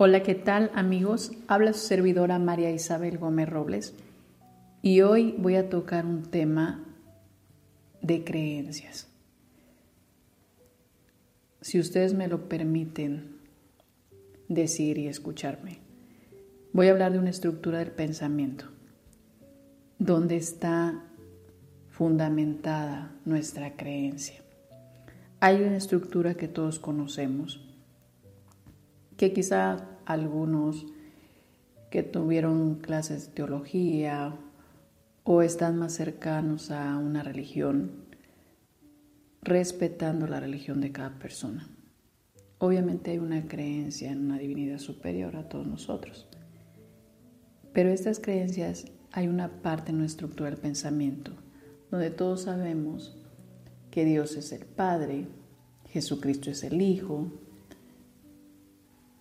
Hola, ¿qué tal amigos? Habla su servidora María Isabel Gómez Robles y hoy voy a tocar un tema de creencias. Si ustedes me lo permiten decir y escucharme, voy a hablar de una estructura del pensamiento donde está fundamentada nuestra creencia. Hay una estructura que todos conocemos que quizá algunos que tuvieron clases de teología o están más cercanos a una religión, respetando la religión de cada persona. Obviamente hay una creencia en una divinidad superior a todos nosotros, pero estas creencias hay una parte en nuestra estructura del pensamiento donde todos sabemos que Dios es el Padre, Jesucristo es el Hijo,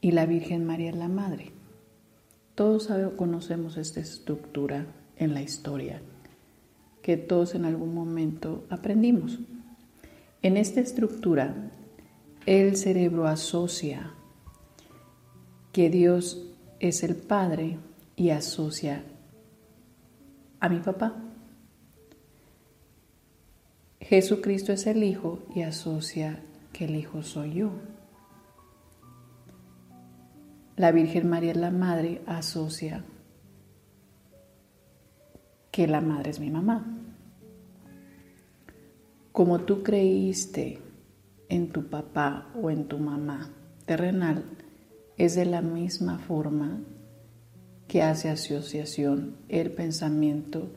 y la Virgen María es la Madre. Todos conocemos esta estructura en la historia, que todos en algún momento aprendimos. En esta estructura, el cerebro asocia que Dios es el Padre y asocia a mi papá. Jesucristo es el Hijo y asocia que el Hijo soy yo. La Virgen María es la madre, asocia que la madre es mi mamá. Como tú creíste en tu papá o en tu mamá terrenal, es de la misma forma que hace asociación el pensamiento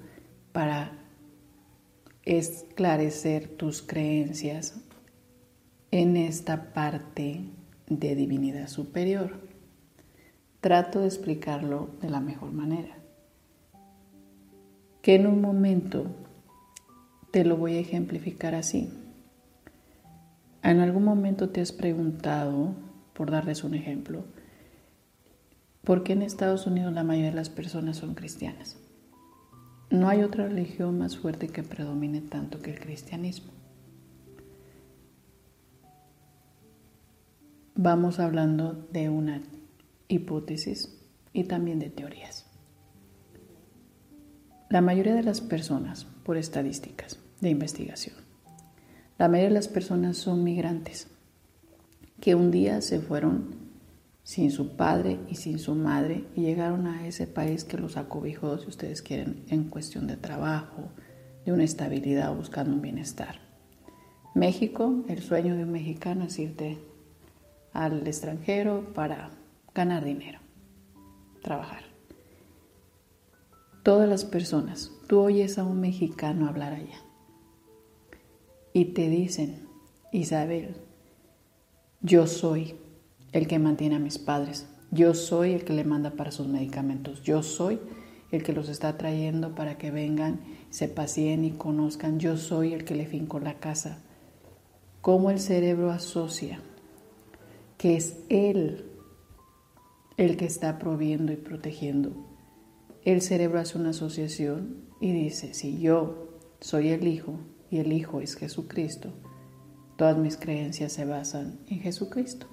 para esclarecer tus creencias en esta parte de divinidad superior. Trato de explicarlo de la mejor manera. Que en un momento te lo voy a ejemplificar así. En algún momento te has preguntado, por darles un ejemplo, ¿por qué en Estados Unidos la mayoría de las personas son cristianas? No hay otra religión más fuerte que predomine tanto que el cristianismo. Vamos hablando de una hipótesis y también de teorías. La mayoría de las personas, por estadísticas de investigación, la mayoría de las personas son migrantes que un día se fueron sin su padre y sin su madre y llegaron a ese país que los acobijó, si ustedes quieren, en cuestión de trabajo, de una estabilidad, buscando un bienestar. México, el sueño de un mexicano es irte al extranjero para ganar dinero, trabajar. Todas las personas, tú oyes a un mexicano hablar allá y te dicen, Isabel, yo soy el que mantiene a mis padres, yo soy el que le manda para sus medicamentos, yo soy el que los está trayendo para que vengan, se paseen y conozcan, yo soy el que le finco la casa. Cómo el cerebro asocia que es él el que está proviendo y protegiendo. El cerebro hace una asociación y dice, si yo soy el Hijo y el Hijo es Jesucristo, todas mis creencias se basan en Jesucristo.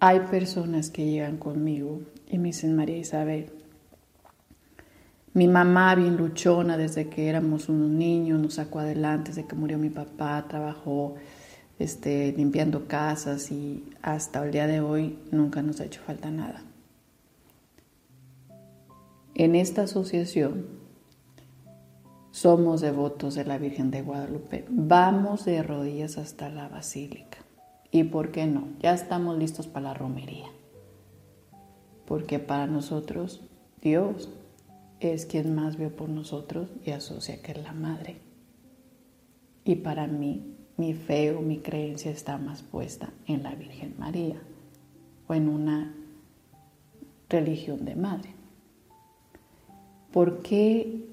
Hay personas que llegan conmigo y me dicen, María Isabel, mi mamá bien luchona desde que éramos unos niños, nos sacó adelante, desde que murió mi papá, trabajó este, limpiando casas y hasta el día de hoy nunca nos ha hecho falta nada. En esta asociación somos devotos de la Virgen de Guadalupe. Vamos de rodillas hasta la basílica. ¿Y por qué no? Ya estamos listos para la romería. Porque para nosotros Dios es quien más vio por nosotros y asocia que es la madre. Y para mí, mi fe o mi creencia está más puesta en la Virgen María o en una religión de madre. ¿Por qué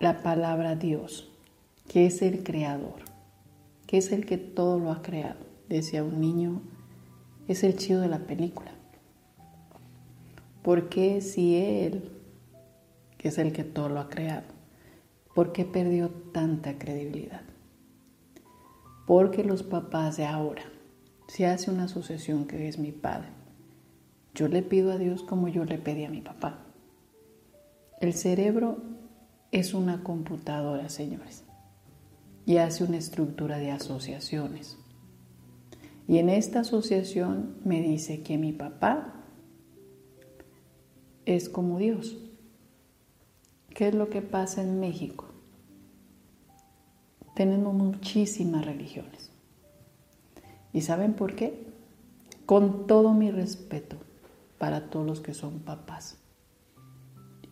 la palabra Dios, que es el creador, que es el que todo lo ha creado? Decía un niño, es el chido de la película. ¿Por qué si Él, que es el que todo lo ha creado, por qué perdió tanta credibilidad? Porque los papás de ahora, si hace una sucesión que es mi padre, yo le pido a Dios como yo le pedí a mi papá. El cerebro es una computadora, señores, y hace una estructura de asociaciones. Y en esta asociación me dice que mi papá es como Dios. ¿Qué es lo que pasa en México? Tenemos muchísimas religiones. ¿Y saben por qué? Con todo mi respeto para todos los que son papás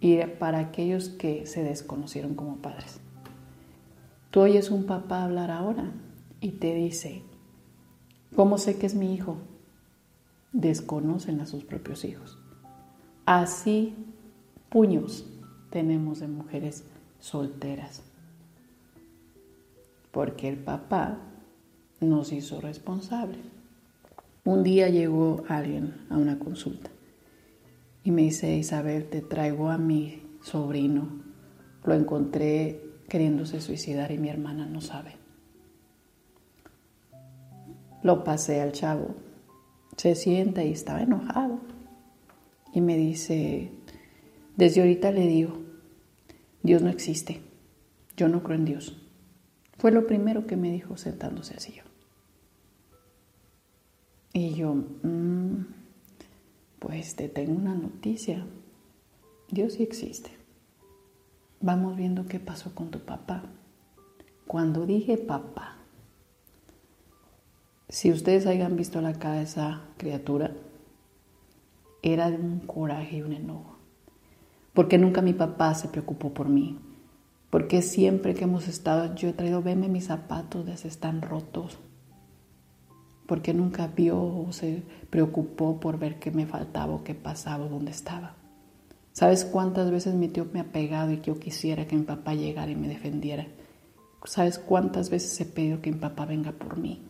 y para aquellos que se desconocieron como padres. Tú oyes un papá hablar ahora y te dice, ¿cómo sé que es mi hijo? Desconocen a sus propios hijos. Así, puños tenemos de mujeres solteras porque el papá nos hizo responsable. Un día llegó alguien a una consulta y me dice, Isabel, te traigo a mi sobrino. Lo encontré queriéndose suicidar y mi hermana no sabe. Lo pasé al chavo. Se sienta y estaba enojado. Y me dice, desde ahorita le digo, Dios no existe. Yo no creo en Dios. Fue lo primero que me dijo sentándose así yo. Y yo, mm, pues te tengo una noticia. Dios sí existe. Vamos viendo qué pasó con tu papá. Cuando dije papá, si ustedes hayan visto la cara de esa criatura, era de un coraje y un enojo. Porque nunca mi papá se preocupó por mí porque siempre que hemos estado, yo he traído, veme mis zapatos, desde están rotos, porque nunca vio o se preocupó por ver qué me faltaba o qué pasaba, dónde estaba. ¿Sabes cuántas veces mi tío me ha pegado y que yo quisiera que mi papá llegara y me defendiera? ¿Sabes cuántas veces he pedido que mi papá venga por mí?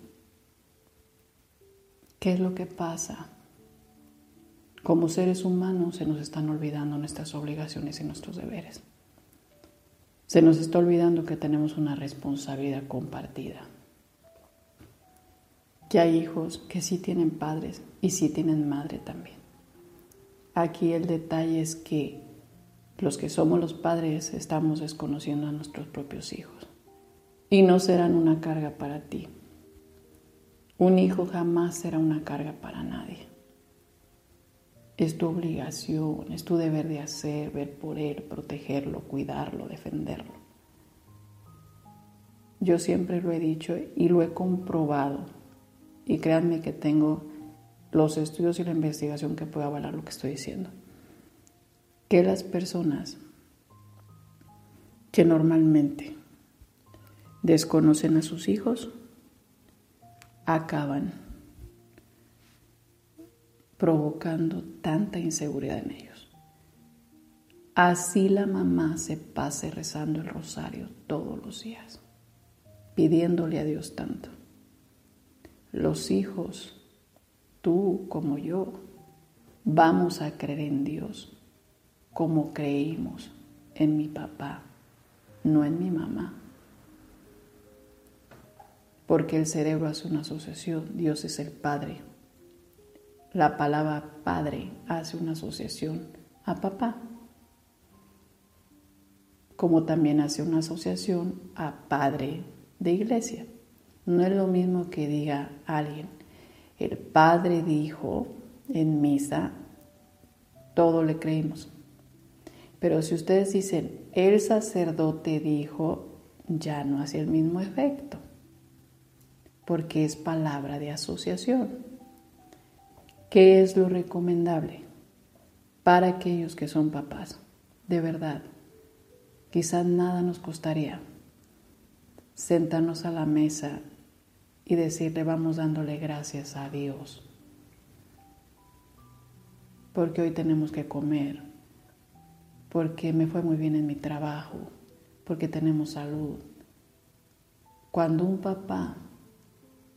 ¿Qué es lo que pasa? Como seres humanos se nos están olvidando nuestras obligaciones y nuestros deberes. Se nos está olvidando que tenemos una responsabilidad compartida. Que hay hijos que sí tienen padres y sí tienen madre también. Aquí el detalle es que los que somos los padres estamos desconociendo a nuestros propios hijos y no serán una carga para ti. Un hijo jamás será una carga para nadie. Es tu obligación, es tu deber de hacer, ver por él, protegerlo, cuidarlo, defenderlo. Yo siempre lo he dicho y lo he comprobado. Y créanme que tengo los estudios y la investigación que pueda avalar lo que estoy diciendo. Que las personas que normalmente desconocen a sus hijos acaban provocando tanta inseguridad en ellos. Así la mamá se pase rezando el rosario todos los días, pidiéndole a Dios tanto. Los hijos, tú como yo, vamos a creer en Dios como creímos en mi papá, no en mi mamá. Porque el cerebro hace una asociación, Dios es el Padre, la palabra padre hace una asociación a papá, como también hace una asociación a padre de iglesia. No es lo mismo que diga alguien, el padre dijo en misa, todo le creímos. Pero si ustedes dicen, el sacerdote dijo, ya no hace el mismo efecto, porque es palabra de asociación. ¿Qué es lo recomendable? para aquellos que son papás. De verdad, quizás nada nos costaría sentarnos a la mesa y decirle vamos dándole gracias a Dios. Porque hoy tenemos que comer, porque me fue muy bien en mi trabajo, porque tenemos salud. Cuando un papá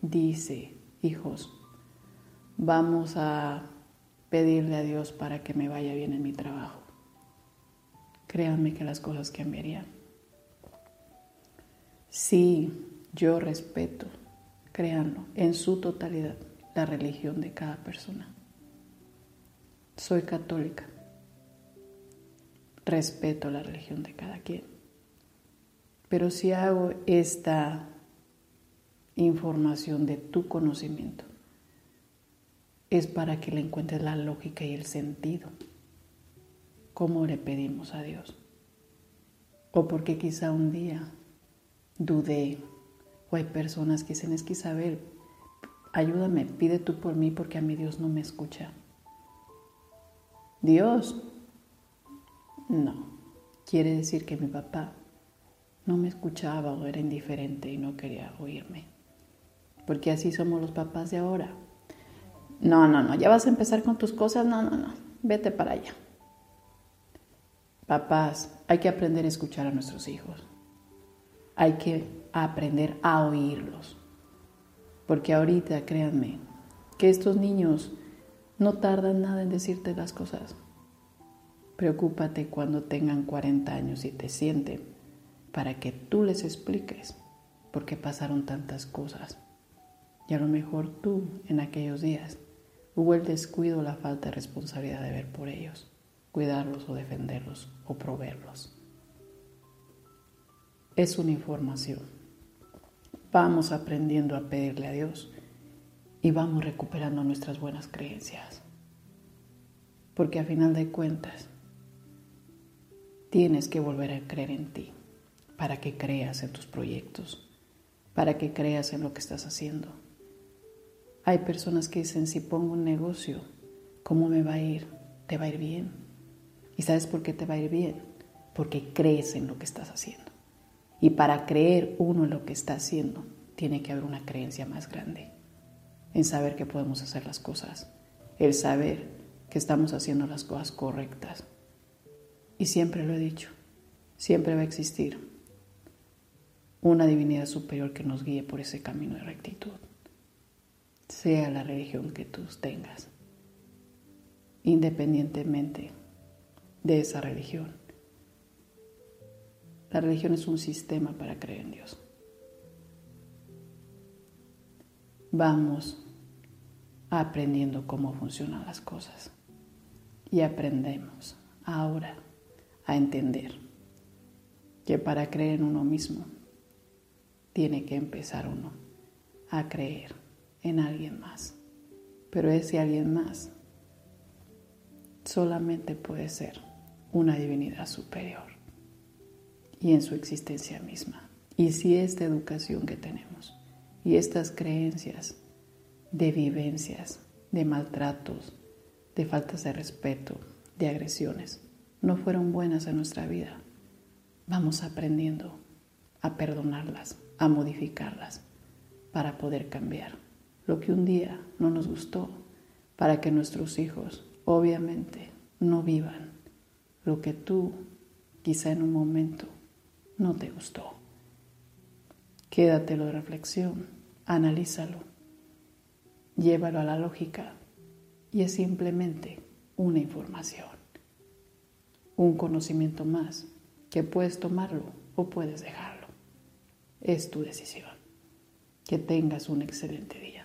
dice, hijos, vamos a pedirle a Dios para que me vaya bien en mi trabajo, créanme que las cosas cambiarían. Sí, yo respeto, créanlo, en su totalidad, la religión de cada persona. Soy católica. Respeto la religión de cada quien. Pero si hago esta información de tu conocimiento, es para que le encuentres la lógica y el sentido. ¿Cómo le pedimos a Dios? O porque quizá un día dudé, o hay personas que dicen, es que Isabel, ayúdame, pide tú por mí porque a mi Dios no me escucha. Dios, no, quiere decir que mi papá no me escuchaba o era indiferente y no quería oírme. Porque así somos los papás de ahora. No, no, no, ya vas a empezar con tus cosas, no, no, no, vete para allá. Papás, hay que aprender a escuchar a nuestros hijos. Hay que aprender a oírlos. Porque ahorita, créanme, que estos niños no tardan nada en decirte las cosas. Preocúpate cuando tengan 40 años y te sienten para que tú les expliques por qué pasaron tantas cosas. Y a lo mejor tú en aquellos días hubo el descuido o la falta de responsabilidad de ver por ellos, cuidarlos o defenderlos o proveerlos. Es una información. Vamos aprendiendo a pedirle a Dios y vamos recuperando nuestras buenas creencias. Porque a final de cuentas, tienes que volver a creer en ti para que creas en tus proyectos, para que creas en lo que estás haciendo hay personas que dicen, si pongo un negocio, ¿cómo me va a ir? Te va a ir bien. ¿Y sabes por qué te va a ir bien? Porque crees en lo que estás haciendo. Y para creer uno en lo que está haciendo, tiene que haber una creencia más grande. En saber que podemos hacer las cosas. El saber que estamos haciendo las cosas correctas. Y siempre lo he dicho, siempre va a existir una divinidad superior que nos guíe por ese camino de rectitud sea la religión que tú tengas, independientemente de esa religión. La religión es un sistema para creer en Dios. Vamos aprendiendo cómo funcionan las cosas y aprendemos ahora a entender que para creer en uno mismo tiene que empezar uno a creer en alguien más. Pero ese alguien más solamente puede ser una divinidad superior y en su existencia misma. Y si esta educación que tenemos y estas creencias de vivencias, de maltratos, de faltas de respeto, de agresiones, no fueron buenas en nuestra vida, vamos aprendiendo a perdonarlas, a modificarlas para poder cambiar lo que un día no nos gustó, para que nuestros hijos, obviamente, no vivan lo que tú quizá en un momento no te gustó. Quédatelo de reflexión, analízalo, llévalo a la lógica y es simplemente una información, un conocimiento más que puedes tomarlo o puedes dejarlo. Es tu decisión. Que tengas un excelente día.